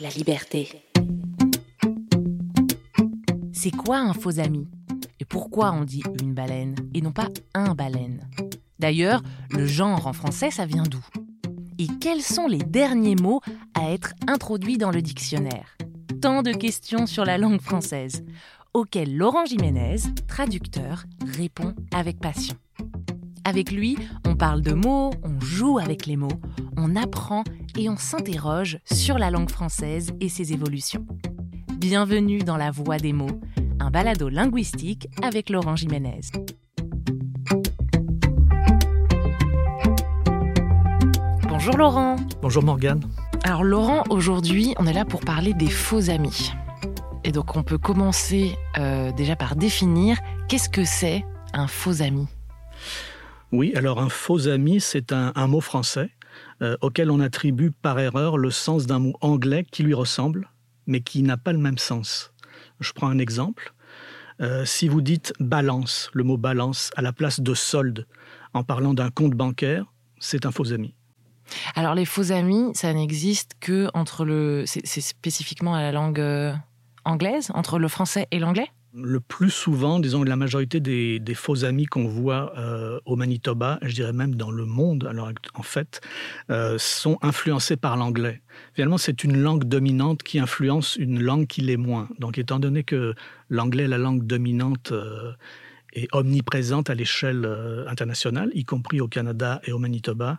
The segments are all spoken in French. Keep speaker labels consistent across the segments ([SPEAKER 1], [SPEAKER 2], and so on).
[SPEAKER 1] la liberté.
[SPEAKER 2] C'est quoi un faux ami? Et pourquoi on dit une baleine et non pas un baleine? D'ailleurs, le genre en français, ça vient d'où? Et quels sont les derniers mots à être introduits dans le dictionnaire? Tant de questions sur la langue française, auxquelles Laurent Jiménez, traducteur, répond avec passion. Avec lui, on parle de mots, on joue avec les mots, on apprend et on s'interroge sur la langue française et ses évolutions. Bienvenue dans La Voix des mots, un balado linguistique avec Laurent Jiménez. Bonjour Laurent.
[SPEAKER 3] Bonjour Morgane.
[SPEAKER 2] Alors Laurent, aujourd'hui, on est là pour parler des faux amis. Et donc on peut commencer euh, déjà par définir qu'est-ce que c'est un faux ami.
[SPEAKER 3] Oui, alors un faux ami, c'est un, un mot français euh, auquel on attribue par erreur le sens d'un mot anglais qui lui ressemble, mais qui n'a pas le même sens. Je prends un exemple. Euh, si vous dites balance, le mot balance, à la place de solde, en parlant d'un compte bancaire, c'est un faux ami.
[SPEAKER 2] Alors les faux amis, ça n'existe que entre le... C'est spécifiquement à la langue euh, anglaise, entre le français et l'anglais?
[SPEAKER 3] Le plus souvent, disons, la majorité des, faux amis qu'on voit euh, au Manitoba, je dirais même dans le monde, alors en fait, euh, sont influencés par l'anglais. Finalement, c'est une langue dominante qui influence une langue qui l'est moins. Donc, étant donné que l'anglais est la langue dominante euh, et omniprésente à l'échelle internationale, y compris au Canada et au Manitoba,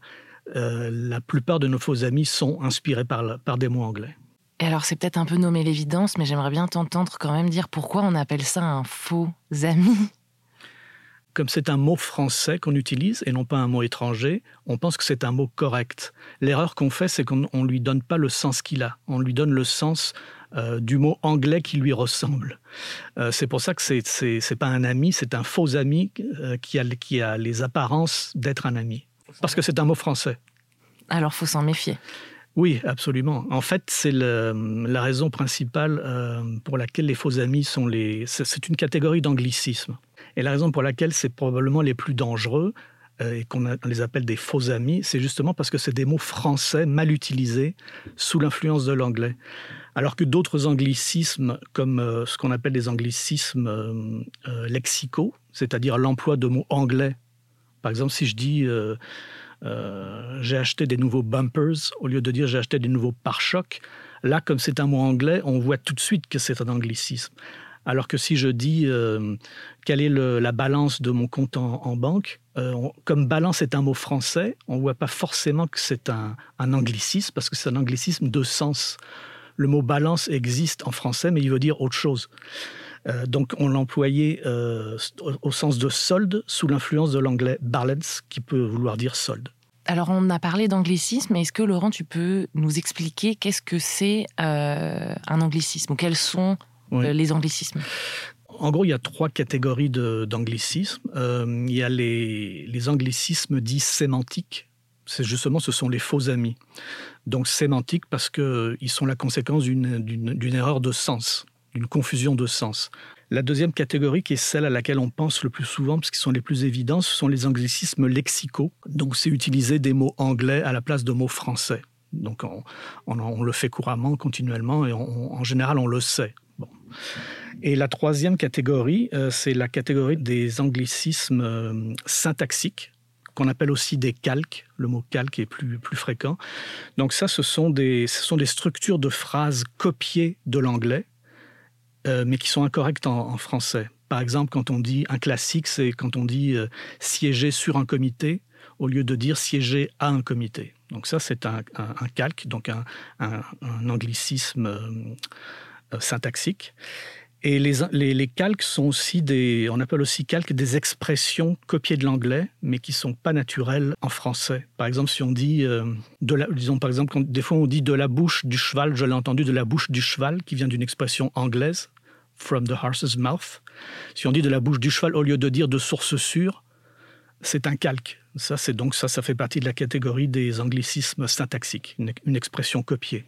[SPEAKER 3] la plupart de nos faux amis sont inspirés par des mots anglais.
[SPEAKER 2] Et alors, c'est peut-être un peu nommer l'évidence, mais j'aimerais bien t'entendre quand même dire pourquoi on appelle ça un faux ami.
[SPEAKER 3] Comme c'est un mot français qu'on utilise et non pas un mot étranger, on pense que c'est un mot correct. L'erreur qu'on fait, c'est qu'on ne lui donne pas le sens qu'il a. On lui donne le sens euh, du mot anglais qui lui ressemble. Euh, c'est pour ça que c'est n'est pas un ami, c'est un faux ami euh, qui, a, qui a les apparences d'être un ami. Parce que c'est un mot français.
[SPEAKER 2] Alors, faut s'en méfier.
[SPEAKER 3] Oui, absolument. En fait, c'est la raison principale euh, pour laquelle les faux amis sont les... C'est une catégorie d'anglicisme. Et la raison pour laquelle c'est probablement les plus dangereux euh, et qu'on les appelle des faux amis, c'est justement parce que c'est des mots français mal utilisés sous l'influence de l'anglais. Alors que d'autres anglicismes, comme euh, ce qu'on appelle des anglicismes lexicaux, c'est-à-dire l'emploi de mots anglais. Par exemple, si je dis... Euh, j'ai acheté des nouveaux bumpers au lieu de dire j'ai acheté des nouveaux pare-chocs. Là, comme c'est un mot anglais, on voit tout de suite que c'est un anglicisme. Alors que si je dis euh, quelle est la balance de mon compte en, banque, euh, comme balance est un mot français, on ne voit pas forcément que c'est un anglicisme parce que c'est un anglicisme de sens. Le mot balance existe en français, mais il veut dire autre chose. Euh, donc on l'employait euh, au sens de solde sous l'influence de l'anglais balance qui peut vouloir dire solde.
[SPEAKER 2] Alors, on a parlé d'anglicisme, est-ce que Laurent, tu peux nous expliquer qu'est-ce que c'est euh, un anglicisme ou quels sont
[SPEAKER 3] Oui.
[SPEAKER 2] euh, les anglicismes?
[SPEAKER 3] En gros, il y a trois catégories d'anglicismes. Il y a les, les anglicismes dits sémantiques. C'est justement, ce sont les faux amis. Donc sémantiques parce qu'ils sont la conséquence d'une erreur de sens, d'une confusion de sens. La deuxième catégorie, qui est celle à laquelle on pense le plus souvent, parce qu'ils sont les plus évidents, ce sont les anglicismes lexicaux. Donc c'est utiliser des mots anglais à la place de mots français. Donc on, le fait couramment, continuellement, et en général on le sait. Bon. Et la troisième catégorie, euh, c'est la catégorie des anglicismes euh, syntaxiques qu'on appelle aussi des calques. Le mot calque est plus, plus fréquent. Donc ça, ce sont, des, ce sont des structures de phrases copiées de l'anglais, euh, mais qui sont incorrectes en, français. Par exemple, quand on dit un classique, c'est quand on dit euh, siéger sur un comité au lieu de dire siéger à un comité. Donc ça, c'est un, un, calque, donc un, un, anglicisme euh, syntaxique. Et les, calques sont aussi des, on appelle aussi calques des expressions copiées de l'anglais, mais qui sont pas naturelles en français. Par exemple, si on dit, euh, de la, disons par exemple, des fois on dit de la bouche du cheval, je l'ai entendu de la bouche du cheval, qui vient d'une expression anglaise, from the horse's mouth. Si on dit de la bouche du cheval au lieu de dire de source sûre, c'est un calque. Ça, c'est donc ça, ça fait partie de la catégorie des anglicismes syntaxiques, une expression copiée.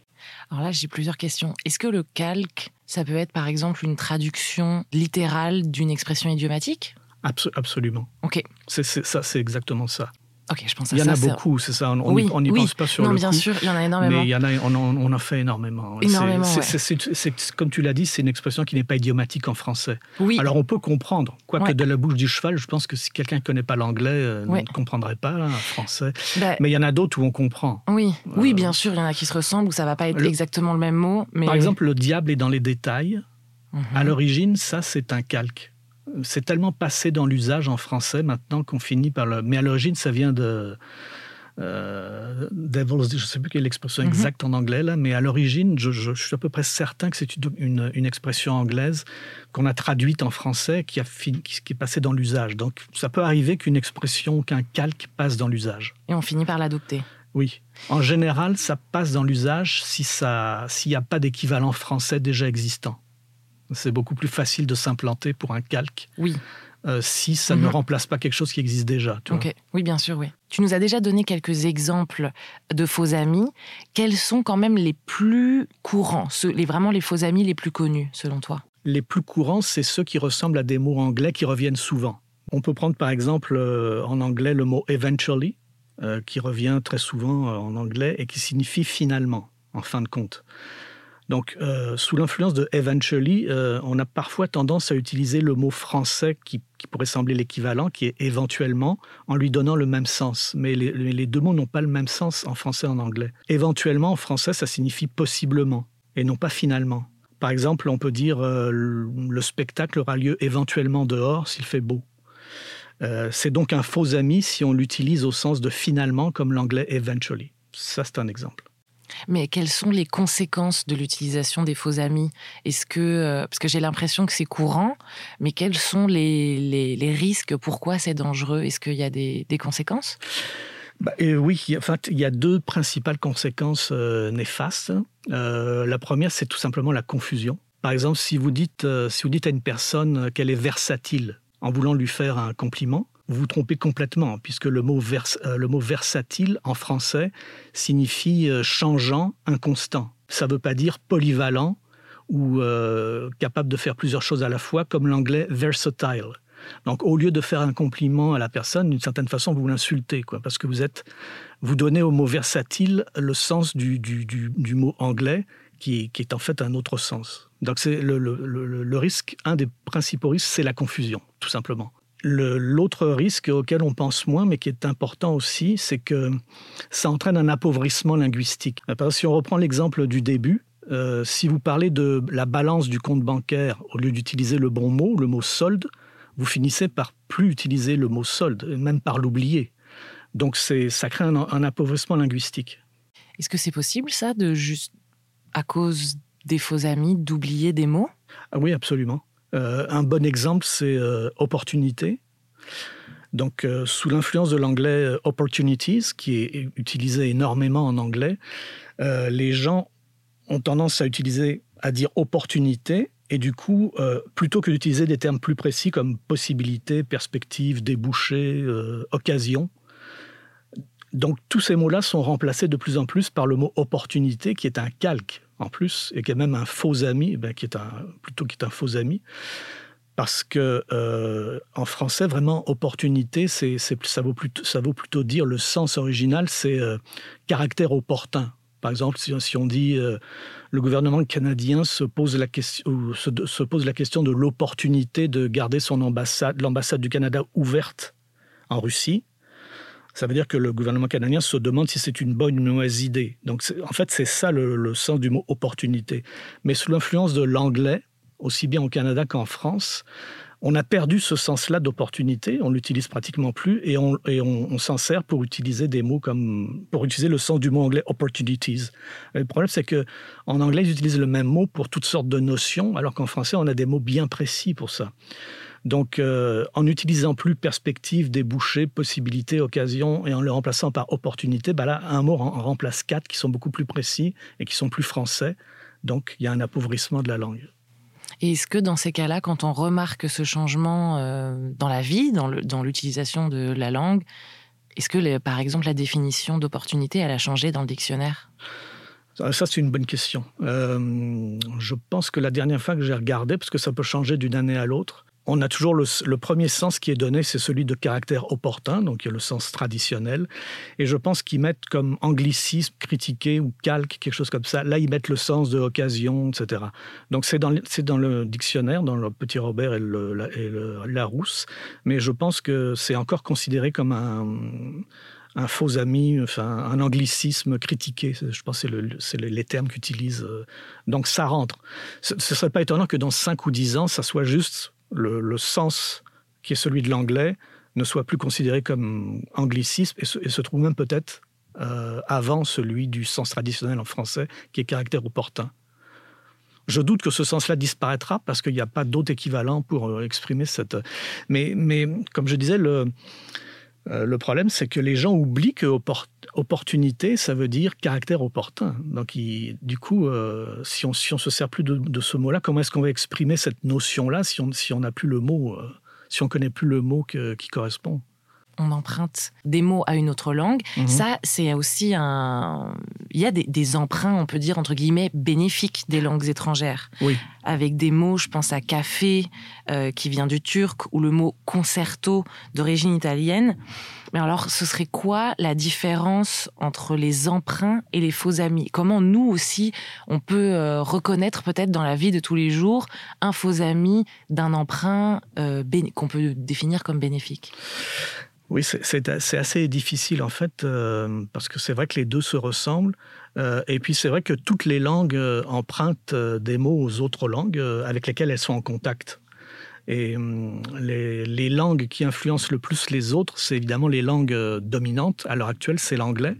[SPEAKER 2] Alors là, j'ai plusieurs questions. Est-ce que le calque, ça peut être par exemple une traduction littérale d'une expression idiomatique?
[SPEAKER 3] Abs absolument.
[SPEAKER 2] Ok.
[SPEAKER 3] C'est ça, c'est exactement ça.
[SPEAKER 2] Ok, je pense à
[SPEAKER 3] Il y en a beaucoup, c'est ça. On
[SPEAKER 2] Oui,
[SPEAKER 3] n'y
[SPEAKER 2] oui.
[SPEAKER 3] pense pas sur
[SPEAKER 2] non,
[SPEAKER 3] le
[SPEAKER 2] bien
[SPEAKER 3] coup.
[SPEAKER 2] sûr, il y en a énormément.
[SPEAKER 3] Mais il y en a, on en, on en fait énormément.
[SPEAKER 2] Énormément,
[SPEAKER 3] c'est-
[SPEAKER 2] ouais.
[SPEAKER 3] comme tu l'as dit, c'est une expression qui n'est pas idiomatique en français.
[SPEAKER 2] Oui,
[SPEAKER 3] Alors on peut comprendre, quoique
[SPEAKER 2] Ouais.
[SPEAKER 3] de la bouche du cheval, je pense que si quelqu'un ne connaît pas l'anglais, euh,
[SPEAKER 2] Ouais.
[SPEAKER 3] ne comprendrait pas hein, français.
[SPEAKER 2] bah,
[SPEAKER 3] Mais il y en a d'autres où on comprend.
[SPEAKER 2] oui, oui,
[SPEAKER 3] Euh,
[SPEAKER 2] bien sûr, il y en a qui se ressemblent où ça va pas être
[SPEAKER 3] le-
[SPEAKER 2] exactement le même mot. Mais...
[SPEAKER 3] Par exemple, le diable est dans les détails.
[SPEAKER 2] Mhm.
[SPEAKER 3] À l'origine, ça, c'est un calque. C'est tellement passé dans l'usage en français maintenant qu'on finit par le. Mais à l'origine, ça vient de. Euh, devil's, je ne sais plus quelle est l'expression
[SPEAKER 2] Mhm.
[SPEAKER 3] exacte en anglais là, mais à l'origine, je, je- je suis à peu près certain que c'est une, une- une expression anglaise qu'on a traduite en français, qui, a fini- qui, qui est passée dans l'usage. Donc, ça peut arriver qu'une expression, qu'un calque passe dans l'usage.
[SPEAKER 2] Et on finit par l'adopter.
[SPEAKER 3] Oui. En général, ça passe dans l'usage si ça, s'il n'y a pas d'équivalent français déjà existant. C'est beaucoup plus facile de s'implanter pour un calque
[SPEAKER 2] Oui,
[SPEAKER 3] euh, si ça ne
[SPEAKER 2] Mhm.
[SPEAKER 3] remplace pas quelque chose qui existe déjà. tu vois.
[SPEAKER 2] Oui, bien sûr, oui. Tu nous as déjà donné quelques exemples de faux amis. Quels sont quand même les plus courants, ceux, les, vraiment les faux amis les plus connus, selon toi?
[SPEAKER 3] Les plus courants, c'est ceux qui ressemblent à des mots anglais qui reviennent souvent. On peut prendre par exemple euh, en anglais le mot eventually, euh, qui revient très souvent en anglais et qui signifie finalement, en fin de compte. Donc, euh, sous l'influence de eventually, euh, on a parfois tendance à utiliser le mot français qui, pourrait sembler l'équivalent, qui est éventuellement, en lui donnant le même sens. Mais les, deux mots n'ont pas le même sens en français et en anglais. Éventuellement, en français, ça signifie possiblement et non pas finalement. Par exemple, on peut dire euh, le le spectacle aura lieu éventuellement dehors s'il fait beau. C'est donc un faux ami si on l'utilise au sens de finalement, comme l'anglais eventually. Ça, c'est un exemple.
[SPEAKER 2] Mais quelles sont les conséquences de l'utilisation des faux amis? Est-ce que euh, parce que j'ai l'impression que c'est courant, mais quels sont les, les, risques? Pourquoi c'est dangereux? Est-ce qu'il y a des, conséquences?
[SPEAKER 3] Bah, oui, a- enfin, il y a deux principales conséquences euh, néfastes. Euh, la première, c'est tout simplement la confusion. Par exemple, si vous dites, si vous dites à une personne qu'elle est versatile en voulant lui faire un compliment, vous vous trompez complètement, puisque le mot, euh, le mot versatile en français signifie euh, changeant, inconstant. Ça ne veut pas dire polyvalent ou euh, capable de faire plusieurs choses à la fois, comme l'anglais versatile. Donc, au lieu de faire un compliment à la personne, d'une certaine façon, vous l'insultez, parce que vous êtes, vous donnez au mot versatile le sens du, du, mot anglais, qui, est en fait un autre sens. Donc, c'est le, le, le risque, un des principaux risques, c'est la confusion, tout simplement. L'autre risque auquel on pense moins, mais qui est important aussi, c'est que ça entraîne un appauvrissement linguistique. Exemple, si on reprend l'exemple du début, euh, si vous parlez de la balance du compte bancaire, au lieu d'utiliser le bon mot, le mot solde, vous finissez par plus utiliser le mot solde, même par l'oublier. Donc ça crée un, un appauvrissement linguistique.
[SPEAKER 2] Est-ce que c'est possible ça de juste à cause des faux amis d'oublier des mots?
[SPEAKER 3] Ah oui, absolument. Euh, un bon exemple, c'est euh, opportunité. Donc, euh, sous l'influence de l'anglais opportunities, qui est utilisé énormément en anglais, les gens ont tendance à utiliser, à dire opportunité, et du coup, plutôt que d'utiliser des termes plus précis comme possibilité, perspective, débouché, occasion, donc tous ces mots-là sont remplacés de plus en plus par le mot opportunité, qui est un calque en plus, et qui est même un faux ami, ben, qui est plutôt qui est un faux ami. Parce que euh, en français, vraiment, opportunité, ça, vaut plutôt, dire le sens original, c'est euh, caractère opportun. Par exemple, si, on dit euh, le gouvernement canadien se pose la question, se pose la question de l'opportunité de garder son ambassade, l'ambassade du Canada ouverte en Russie, ça veut dire que le gouvernement canadien se demande si c'est une bonne ou une mauvaise idée. Donc, en fait, c'est ça le, sens du mot opportunité. Mais sous l'influence de l'anglais, aussi bien au Canada qu'en France, on a perdu ce sens-là d'opportunité. On l'utilise pratiquement plus et on, on, s'en sert pour utiliser des mots comme pour utiliser le sens du mot anglais opportunities. Le problème, c'est que en anglais, ils utilisent le même mot pour toutes sortes de notions, alors qu'en français, on a des mots bien précis pour ça. Donc, euh, en n'utilisant plus perspective, débouché, possibilité, occasion, et en le remplaçant par opportunité, bah là, un mot en remplace quatre qui sont beaucoup plus précis et qui sont plus français. Donc, il y a un appauvrissement de la langue.
[SPEAKER 2] Et est-ce que dans ces cas-là, quand on remarque ce changement euh, dans la vie, dans l'utilisation de la langue, est-ce que, les- par exemple, la définition d'opportunité, elle a changé dans le dictionnaire?
[SPEAKER 3] Ça, ça, c'est une bonne question. Euh, je pense que la dernière fois que j'ai regardé, parce que ça peut changer d'une année à l'autre, on a toujours le, premier sens qui est donné, c'est celui de caractère opportun, donc il y a le sens traditionnel. Et je pense qu'ils mettent comme anglicisme, critiqué ou calque, quelque chose comme ça. Là, ils mettent le sens de occasion, etc. Donc c'est dans, le dictionnaire, dans le Petit Robert et le, et le Larousse. Mais je pense que c'est encore considéré comme un faux ami, enfin, un anglicisme critiqué. Je pense que c'est le, les termes qu'utilisent. Euh, donc ça rentre. Ce ne serait pas étonnant que dans 5 ou 10 ans, ça soit juste le, sens qui est celui de l'anglais ne soit plus considéré comme anglicisme et se, trouve même peut-être euh, avant celui du sens traditionnel en français, qui est caractère opportun. Je doute que ce sens-là disparaîtra parce qu'il n'y a pas d'autre équivalent pour euh, exprimer cette. Mais, mais comme je disais, le, euh, le problème, c'est que les gens oublient que opportunité, ça veut dire caractère opportun. Donc, du coup, euh, si on ne se sert plus de, ce mot-là, comment est-ce qu'on va exprimer cette notion-là si on n'a plus le mot, euh, si on connaît plus le mot qui correspond?
[SPEAKER 2] On emprunte des mots à une autre langue. Mhm. Ça, c'est aussi un. Il y a des, emprunts, on peut dire, entre guillemets, bénéfiques des langues étrangères.
[SPEAKER 3] Oui.
[SPEAKER 2] Avec des mots, je pense à café, euh, qui vient du turc, ou le mot concerto d'origine italienne. Mais alors, ce serait quoi la différence entre les emprunts et les faux amis? Comment nous aussi, on peut euh, reconnaître peut-être dans la vie de tous les jours un faux ami d'un emprunt euh, qu'on peut définir comme bénéfique?
[SPEAKER 3] Oui, c'est assez difficile en fait, euh, parce que c'est vrai que les deux se ressemblent. Euh, et puis c'est vrai que toutes les langues euh, empruntent des mots aux autres langues avec lesquelles elles sont en contact. Et les, langues qui influencent le plus les autres, c'est évidemment les langues dominantes. À l'heure actuelle, c'est l'anglais.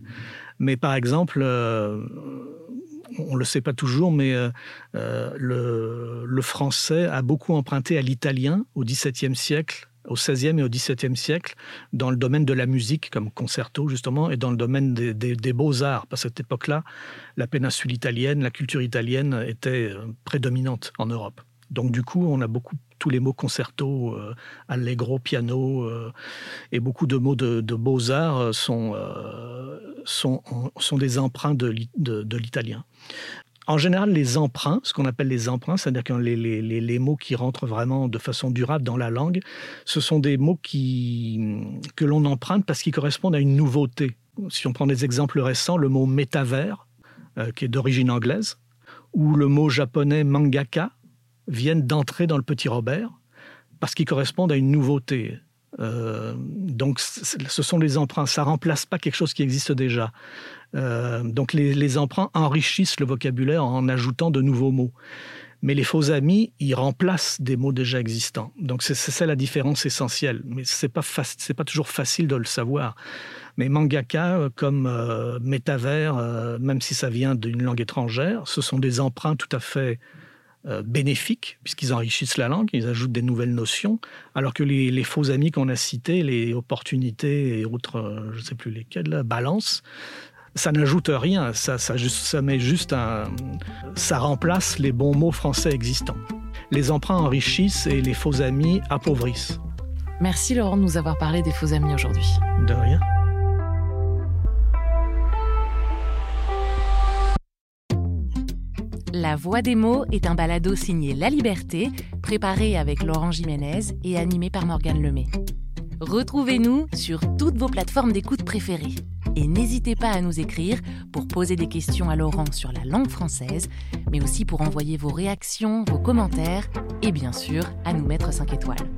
[SPEAKER 3] Mais par exemple, on ne le sait pas toujours, mais le, français a beaucoup emprunté à l'italien au XVIIe siècle au XVIe et au XVIIe siècle dans le domaine de la musique, comme concerto justement, et dans le domaine des, beaux-arts. Parce qu'à cette époque-là, la péninsule italienne, la culture italienne était euh, prédominante en Europe. Donc du coup, on a beaucoup tous les mots concerto, euh, allegro, piano, euh, et beaucoup de mots de, beaux-arts sont, sont, des emprunts de, de l'italien. En général, les emprunts, ce qu'on appelle les emprunts, c'est-à-dire que les, les, mots qui rentrent vraiment de façon durable dans la langue, ce sont des mots qui, que l'on emprunte parce qu'ils correspondent à une nouveauté. Si on prend des exemples récents, le mot métavers, euh, qui est d'origine anglaise, ou le mot japonais mangaka, viennent d'entrer dans le petit Robert parce qu'ils correspondent à une nouveauté. Euh, donc, ce sont les emprunts. Ça remplace pas quelque chose qui existe déjà. Euh, donc les, emprunts enrichissent le vocabulaire en ajoutant de nouveaux mots. Mais les faux amis, ils remplacent des mots déjà existants. Donc c'est ça la différence essentielle. Mais c'est pas pas toujours facile de le savoir. Mais mangaka euh, comme euh, métavers, même si ça vient d'une langue étrangère, ce sont des emprunts tout à fait bénéfiques puisqu'ils enrichissent la langue, ils ajoutent des nouvelles notions, alors que les, les faux amis qu'on a cités, les opportunités et autres, je ne sais plus lesquels, la balance, ça n'ajoute rien, ça, ça, ça met juste un. Ça remplace les bons mots français existants. Les emprunts enrichissent et les faux amis appauvrissent.
[SPEAKER 2] Merci Laurent de nous avoir parlé des faux amis aujourd'hui.
[SPEAKER 3] De rien.
[SPEAKER 2] La Voix des mots est un balado signé La Liberté, préparé avec Laurent Jiménez et animé par Morgane Lemay. Retrouvez-nous sur toutes vos plateformes d'écoute préférées et n'hésitez pas à nous écrire pour poser des questions à Laurent sur la langue française, mais aussi pour envoyer vos réactions, vos commentaires et bien sûr à nous mettre 5 étoiles.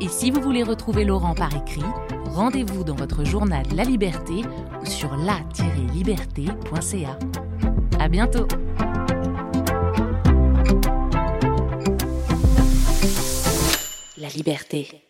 [SPEAKER 2] Et si vous voulez retrouver Laurent par écrit, rendez-vous dans votre journal La Liberté ou sur la-liberté.ca. À bientôt! Liberté.